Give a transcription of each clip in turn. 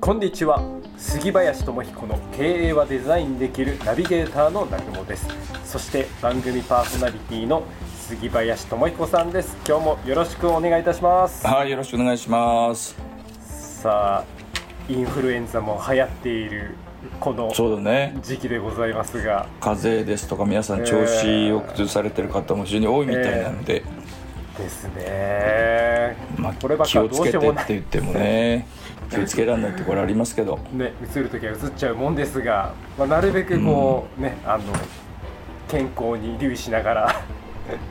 こんにちは。杉林智彦の経営はデザインできるナビゲーターの南雲です。そして番組パーソナリティの杉林智彦さんです。今日もよろしくお願いいたします。はいよろしくお願いします。さあインフルエンザも流行っているこの時期でございますが。風邪ですとか皆さん調子を崩されてる方も非常に多いみたいなので、ですね。まあ、こればっ気かどうをつけてっしようもない。て言ってもね気をつけられないところありますけど。ね、移る時は移っちゃうもんですが、まあ、なるべくこう、ねあの健康に留意しながら、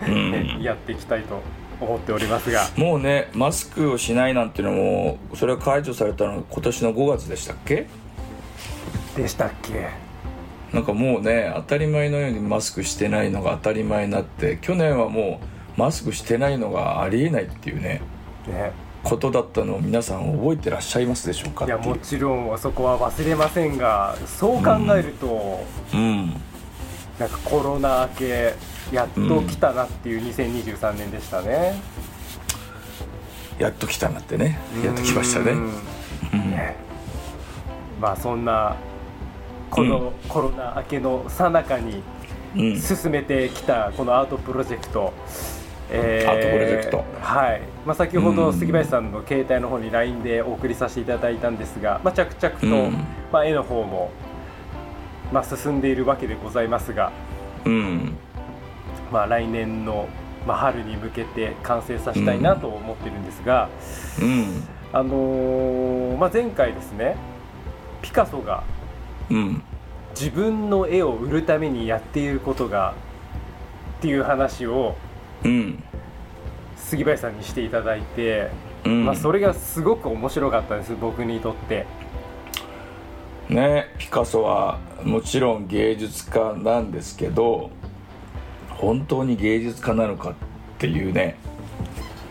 うん。ねやっていきたいと思っておりますが。もうねマスクをしないなんていうのもそれは解除されたのが今年の5月でしたっけ？でしたっけ？なんかもうね当たり前のようにマスクしてないのが当たり前になって去年はもうマスクしてないのがありえないっていうねね。ことだったのを皆さん覚えてらっしゃいますでしょうかいやもちろんそこは忘れませんがそう考えると、うん。なんかコロナ明けやっと来たなっていう2023年でしたね、やっと来たなってね。やっと来ましたね。うん。うん。ね。まあそんなこのコロナ明けの最中にうん。進めてきたこのアートプロジェクト、えアートプロジェクト。はい、まあ、先ほどうん。杉林さんの携帯の方に LINE でお送りさせていただいたんですが、まあ、着々と、うん。まあ、絵の方も、まあ、進んでいるわけでございますが、うん。まあ、来年の、まあ、春に向けて完成させたいなと思ってるんですが、うん。あのーまあ、前回ですねピカソがうん。自分の絵を売るためにやっていることがっていう話をうん。杉林さんにしていただいて、うん。まあ、それがすごく面白かったです僕にとって。ねピカソはもちろん芸術家なんですけど本当に芸術家なのかっていうね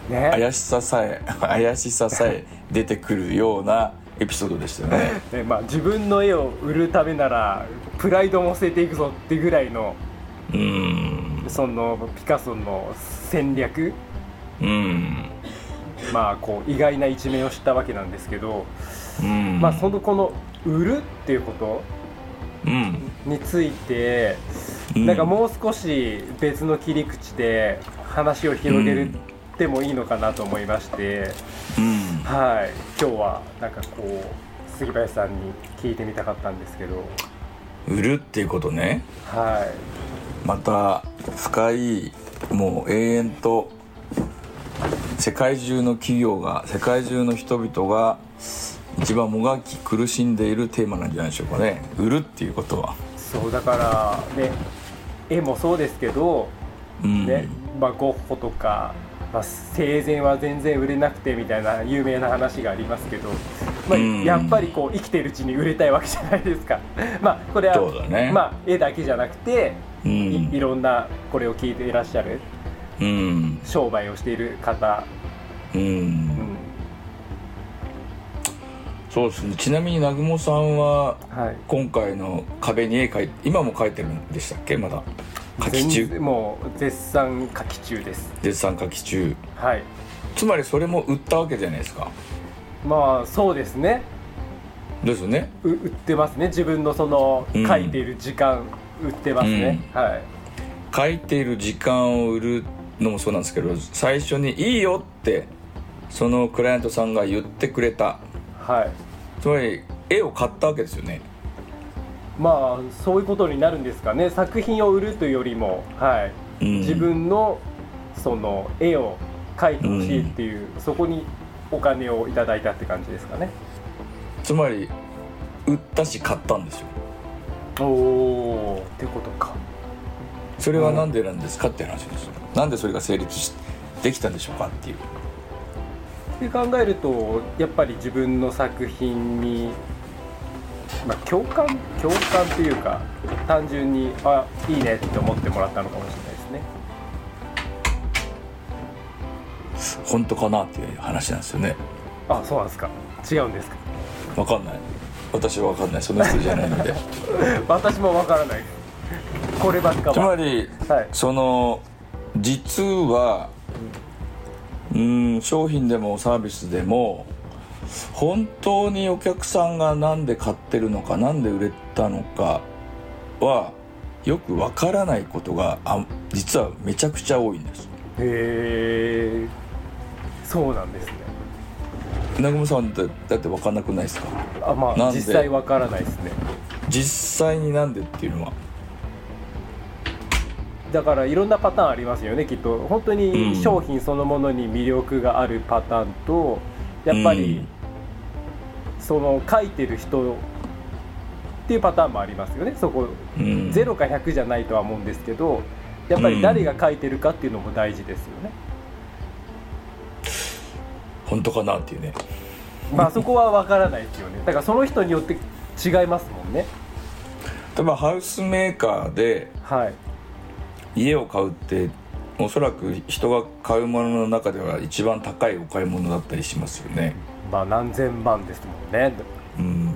ね。怪しささえ 怪しささえ出てくるようなエピソードでしたよね。ねまあ、自分の絵を売るためならプライドも捨てていくぞってぐらいのうんそのピカソの戦略うん。まあこう意外な一面を知ったわけなんですけど、うん。まあそのこの売るっていうことうん。について、うん。なんかもう少し別の切り口で話を広げるってもいいのかなと思いまして、うん。はい。今日はなんかこう杉林さんに聞いてみたかったんですけど。売るっていうことね。はまた深いもう永遠と世界中の企業が世界中の人々が一番もがき苦しんでいるテーマなんじゃないでしょうかね。売るっていうことは。いそうだからね絵もそうですけど、うん、ねまあ、ゴッホとか、まあ、生前は全然売れなくてみたいな有名な話がありますけど、まあ、うん。やっぱりこう生きてるうちに売れたいわけじゃないですか。まあこれは、ね。まあ、絵だけじゃなくて、うん。いいろんなこれを聞いていらっしゃるうん。商売をしている方、うん、うんそうです。ねちなみに南雲さんははい、今回の壁に絵描い今も描いてるんでしたっけ？まだ。描き全中。然もう絶賛書き中です。絶賛描き中。はい。つまりそれも売ったわけじゃないですか。まあそうですねですよね。う売ってますね。自分のそのうん。書いている時間売ってますね、はい。書いている時間を売るのもそうなんですけど最初に「いいよ」ってそのクライアントさんが言ってくれた。はい。つまり絵を買ったわけですよね。まあそういうことになるんですかね。作品を売るというよりも、はい。うん。自分のその絵を描いてほしいっていう、そこにお金をいただいたって感じですかねつまり売ったし買ったんですよ。おおってことか。それは何でなんですかって話です。よなんでそれが成立しできたんでしょうかっていう。って考えるとやっぱり自分の作品に、まあ、共感共感というか単純にあいいねって思ってもらったのかもしれないですね。本当かなっていう話なんですよね。あそうなんですか。違うんですかわかんない。私はわかんない。その人じゃないので。私もわからない。こればっかつまはりはい。その実はうん。商品でもサービスでも本当にお客さんが何で買ってるのか何で売れたのかはよくわからないことがあ実はめちゃくちゃ多いんです。へえそうなんですね南雲さんだだって分かんなくないですか？あまあ実際わからないですね。実際になんでっていうのは？だからいろんなパターンありますよねきっと。本当うん。に商品そのものに魅力があるパターンとやっぱり、その書いてる人っていうパターンもありますよね。そこうん、うん0か100じゃないとは思うんですけどやっぱり誰が書いてるかっていうのも大事ですよね、本当かなっていうね。まあそこは分からないですよね。だからその人によって違いますもんね。例えばハウスメーカーではい。家を買うっておそらく人が買うものの中では一番高いお買い物だったりしますよね、まあ何千万ですもんね、うん、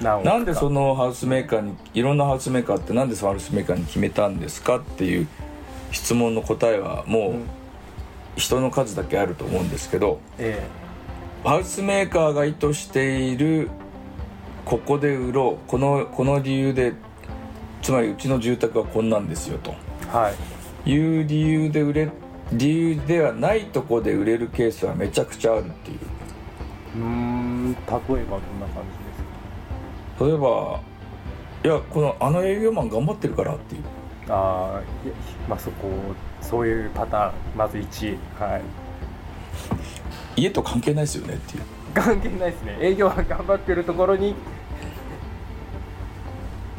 なんでそのハウスメーカーにいろんなハウスメーカーってなんでそのハウスメーカーに決めたんですかっていう質問の答えはもううん人の数だけあると思うんですけどえハウスメーカーが意図しているここで売ろうこのこの理由でつまりうちの住宅はこんなんですよと。えはい。いう理由で売れ理由ではないとこで売れるケースはめちゃくちゃあるっていう。うーん例えばどんな感じです例えばいやこのあの営業マン頑張ってるからっていう。かあまあそこそういうパターンまず1はい。家と関係ないですよねっていう。関係ないですね。営業は頑張ってるところにっ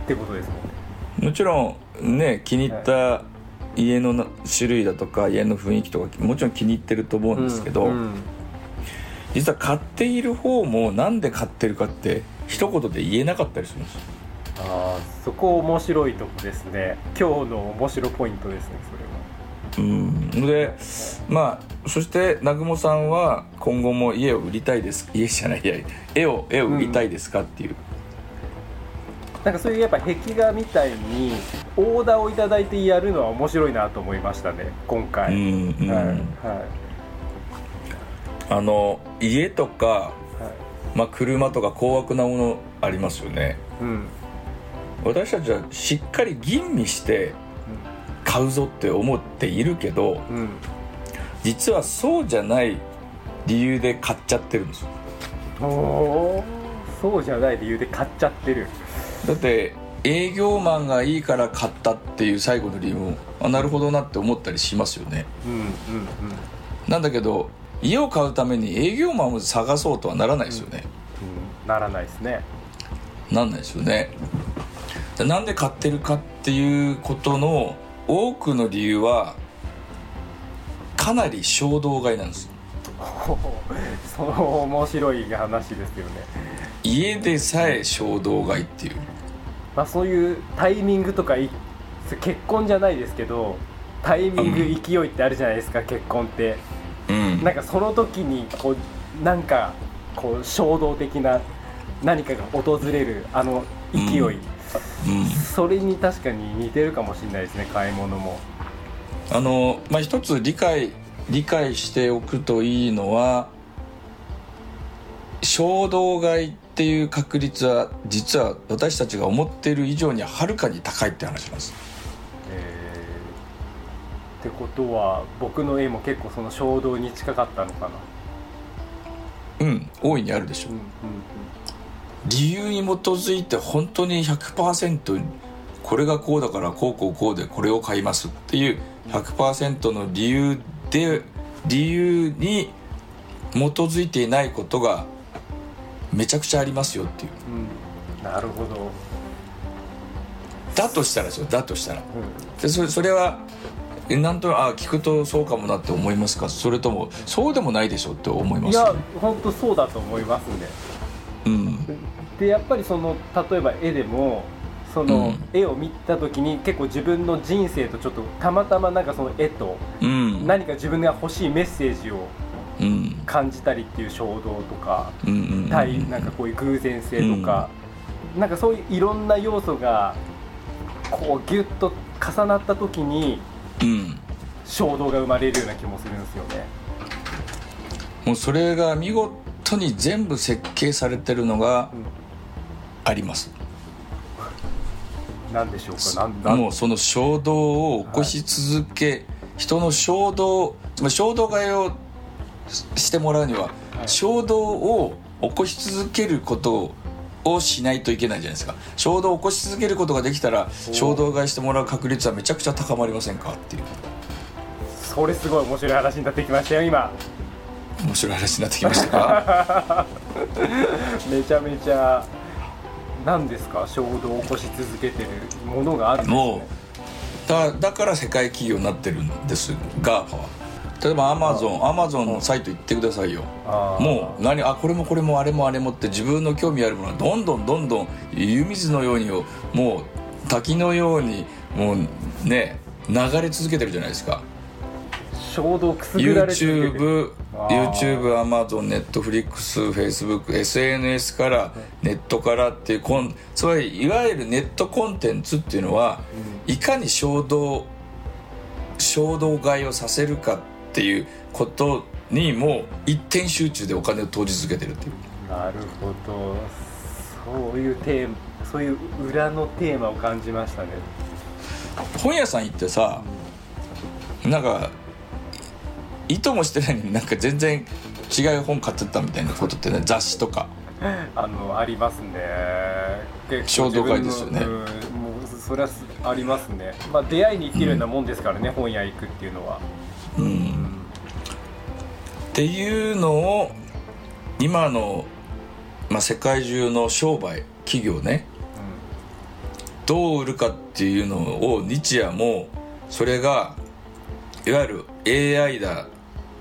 てことですもんね。もちろんね気に入った家のな種類だとか家の雰囲気とかもちろん気に入ってると思うんですけど、うんうん。実は買っている方もなんで買ってるかって一言で言えなかったりするんですよああそこ面白いとこですね。今日の面白ポイントですねそれは。うん。でまあそして南雲さんは今後も家を売りたいです。家じゃないいや絵を絵を売りたいですかっていう、なんかそういうやっぱ壁画みたいにオーダーをいただいてやるのは面白いなと思いましたね今回、うんうん。はいはい。あの家とか、はい。まあ、車とか高額なものありますよね。うん私たちはしっかり吟味して買うぞって思っているけどうん。うん実はそうじゃない理由で買っちゃってるんですよ。おおそうじゃない理由で買っちゃってる。だって営業マンがいいから買ったっていう最後の理由もあなるほどなって思ったりしますよね。うんうんうん。なんだけど家を買うために営業マンを探そうとはならないですよね、うんならないですね。なんないですよね。でなんで買ってるかっていうことの多くの理由はかなり衝動買いなんですほほその面白い話ですよね。家でさえ衝動買いっていう。まあそういうタイミングとかい結婚じゃないですけどタイミングうん勢いってあるじゃないですか結婚って。うん。なんかその時にこうなんかこう衝動的な何かが訪れるあの勢い、うんそれに確かに似てるかもしれないですね買い物も。あのまあ一つ理解理解しておくといいのは衝動買いっていう確率は実は私たちが思っている以上にはるかに高いって話なんです。えーってことは僕の絵も結構その衝動に近かったのかな。うん大いにあるでしょうんうん理由に基づいて本当に100%これがこうだからこうこうこうでこれを買いますっていう100%の理由で理由に基づいていないことがめちゃくちゃありますよっていう。うん。なるほど、だとしたらですよ。だとしたら。うん。でそれそれはえなんとあ聞くとそうかもなって思いますか？それともそうでもないでしょって思いますいや本当そうだと思いますねうん。でやっぱりその例えば絵でもその、うん。絵を見た時に結構自分の人生とちょっとたまたまなんかその絵とうん。何か自分が欲しいメッセージをうん。感じたりっていう衝動とか対なんかこういう偶然性とか、なんかそういういろんな要素がこうギュッと重なった時にうん。衝動が生まれるような気もするんですよね。もうそれが見事当に全部設計されてるのがあります、何でしょうか？もうその衝動を起こし続け、人の衝動つまり衝動買いをししてもらうには、い。衝動を起こし続けることをしないといけないじゃないですか。衝動を起こし続けることができたら衝動買いしてもらう確率はめちゃくちゃ高まりませんか？っていう。それすごい面白い話になってきましたよ今面白い話になってきましたか めちゃめちゃ何ですか？衝動を起こし続けてるものがあるんですね。もうだだから世界企業になってるんですは例えばアマゾンアマゾンのサイト行ってくださいよ。もう何あこれもこれもあれもあれもって自分の興味あるものはどんどんどんどん湯水のようにもう滝のようにもうね流れ続けてるじゃないですか衝動くすぐられて。る YouTube YouTube、Amazon、Netflix、Facebook、SNS からネットからっていうコンつまりいわゆるネットコンテンツっていうのは、いかに衝動衝動買いをさせるかっていうことにもう一点集中でお金を投じ続けてるっていう。なるほど。そういうテーマそういう裏のテーマを感じましたね。本屋さん行ってさなんか意図もしてないのになんか全然違う本買ってたみたいなことってね雑誌とか。あのありますね。結衝動買いですよね。それはすありますね。まあ出会いに行ってるようなもんですからね、本屋行くっていうのは。うん。っていうのを今の、まあ、世界中の商売企業ね。どう売るかっていうのを日夜もそれがいわゆる AI だ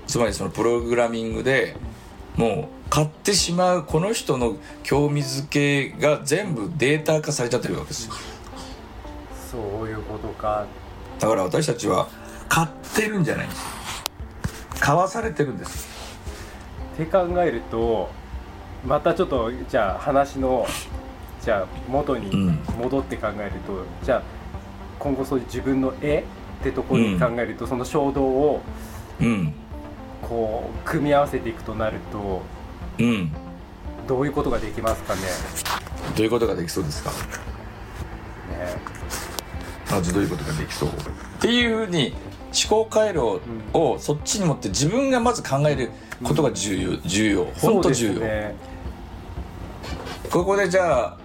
つまりそのプログラミングでもう買ってしまうこの人の興味づけが全部データ化されちゃってるわけですよ。そういうことか。だから私たちは買ってるんじゃないんです。買わされてるんですって考えるとまたちょっとじゃあ話のじゃあ元にうん。戻って考えると、じゃあ今後そういう自分の絵ってところに考えると、その衝動をうんこう組み合わせていくとなるとうん。どういうことができますかね？どういうことができそうですか？ね。まずどういうことができそう？っていうふうに思考回路をそっちに持って自分がまず考えることが重要。重要。本当重要、ね。ここでじゃあ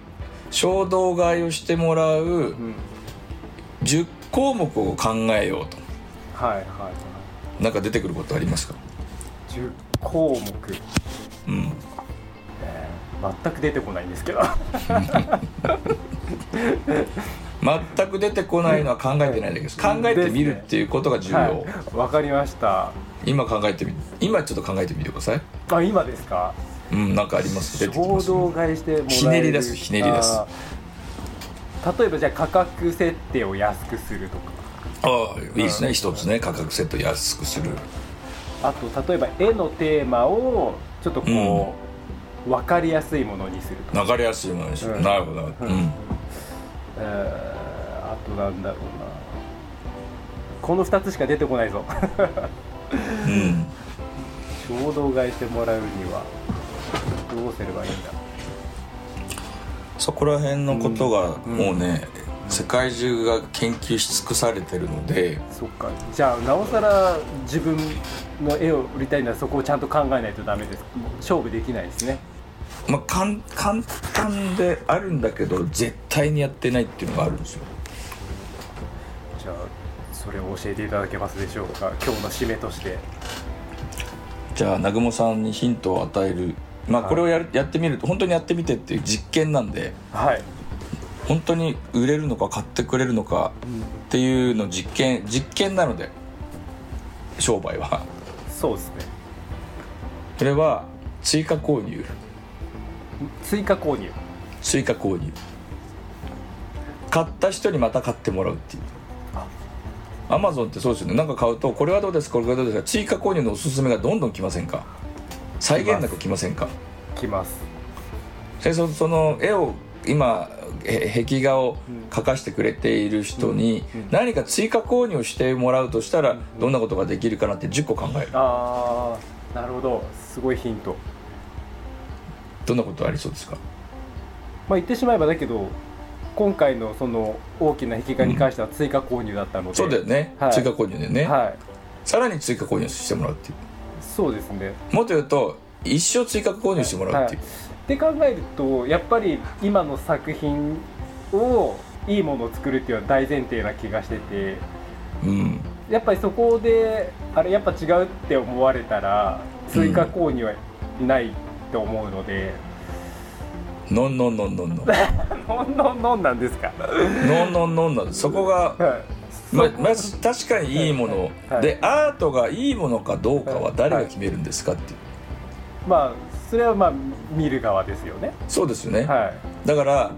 衝動買いをしてもらううん。10項目を考えようと。はいはいはい。なんか出てくることありますか？10項目、うんえー全く出てこないんですけど。全く出てこないのは考えてないだけです考えてみるっていうことが重要、はい。わかりました。今考えてみ今ちょっと考えてみてください。あ今ですか？うんなんかあります？出てき衝ます。動買いしてひねり出すひねり出す。例えばじゃあ価格設定を安くするとか。ああいいですね。一つね価格セット安くするあと例えば絵のテーマをちょっとこう、分かりやすいものにするとか、流れやすいものにしよう、うん。なるほど、うん。えーあとなんだろうな。この2つしか出てこないぞ。うん。衝動買いしてもらうにはどうすればいいんだ。そこら辺のことがうん。もうね、世界中が研究し尽くされてるので。そっか。じゃあなおさら自分の絵を売りたいならそこをちゃんと考えないとダメです。勝負できないですね。まあ簡簡単であるんだけど絶対にやってないっていうのがあるんですよ。じゃあそれを教えていただけますでしょうか？今日の締めとして。じゃあ南雲さんにヒントを与える。まあはい。これをやるやってみると本当にやってみてっていう実験なんで。はい、本当に売れるのか買ってくれるのかっていうの実験実験なので商売はそうですね。それは追加購入。追加購入。追加購入。買った人にまた買ってもらうっていう。アマゾンってそうですよね。なんか買うとこれはどうですか？これはどうですか？追加購入のおすすめがどんどん来ませんか？際限なく来ませんか？来ます。でそその絵を今へ壁画を描かしてくれている人にうんうん。何か追加購入してもらうとしたらどんなことができるかなって10個考える。ああなるほど。すごいヒント。どんなことありそうですか？まあ言ってしまえばだけど今回のその大きな引き換えに関しては追加購入だったので、そうだよね、はい。追加購入でね、はい。さらに追加購入してもらうっていう。そうですね。もっと言うと一生追加購入してもらうっていう、って考えるとやっぱり今の作品をいいものを作るっていうのは大前提な気がしててうん。やっぱりそこであれやっぱ違うって思われたら追加購入はないと思うので、ノンノンノンノンノンのん。のんのんなんですか？ノンノンノンノンそこがはい。まそまず確かにいいもの、はい。でアートがいいものかどうかは誰が決めるんですかって。いう、まあそれはまあ見る側ですよね。そうですよね、はい。だからはい。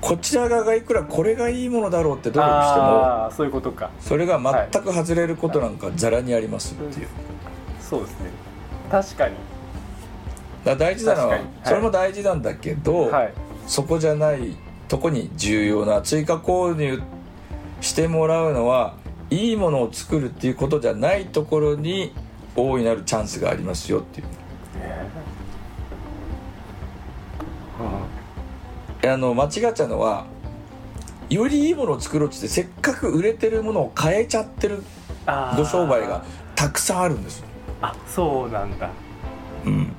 こちら側がいくらこれがいいものだろうって努力してもそういうことか。それが全く外れることなんかざらにありますっていう、そうですね。確かに。だ大事なのは、それも大事なんだけど、はい。そこじゃないとこに重要な追加購入してもらうのはいいものを作るっていうことじゃないところに大いなるチャンスがありますよっていうあの間違っちゃうのはよりいいものを作ろうとしてせっかく売れてるものを変えちゃってるあー。ご商売がたくさんあるんです。よ、あそうなんだ。うん、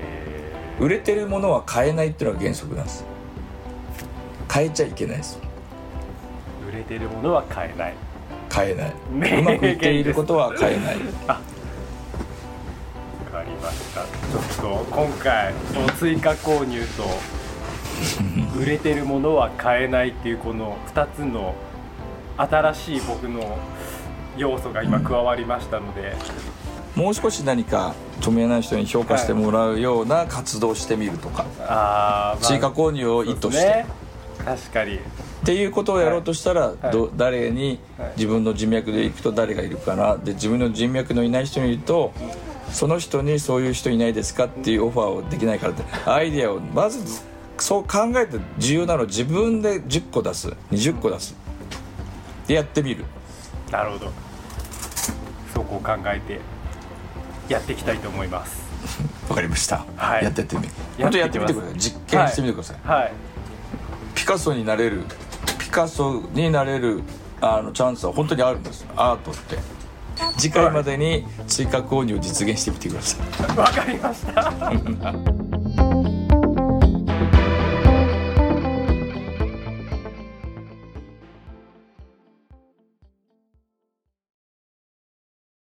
え売れてるものは変えないっていうのが原則なんです。変えちゃいけないです。ー売れてるものは買えない。変えない。うまくいっていることは変えない。わかりました。ちょっと今回追加購入と売れてるものは買えないっていうこの2つの新しい僕の要素が今加わりましたので、もう少し何か著名な人に評価してもらうような活動をしてみるとか、あー、まあ。追加購入を意図して、ね。確かに。っていうことをやろうとしたら、はい。ど誰にはい。自分の人脈で行くと誰がいるかな。で自分の人脈のいない人にいるとその人にそういう人いないですかっていうオファーをできないからって。アイデアをまずそう考えて重要なのは自分で10個出す。20個出す。でやってみる。なるほど。そこを考えてやっていきたいと思います。わかりました、はい。やってってみ本当にやってみてください。実験してみてください、はい。ピカソになれる。ピカソになれるあのチャンスは本当にあるんです。アートって。次回までに追加購入を実現してみてください。わかりました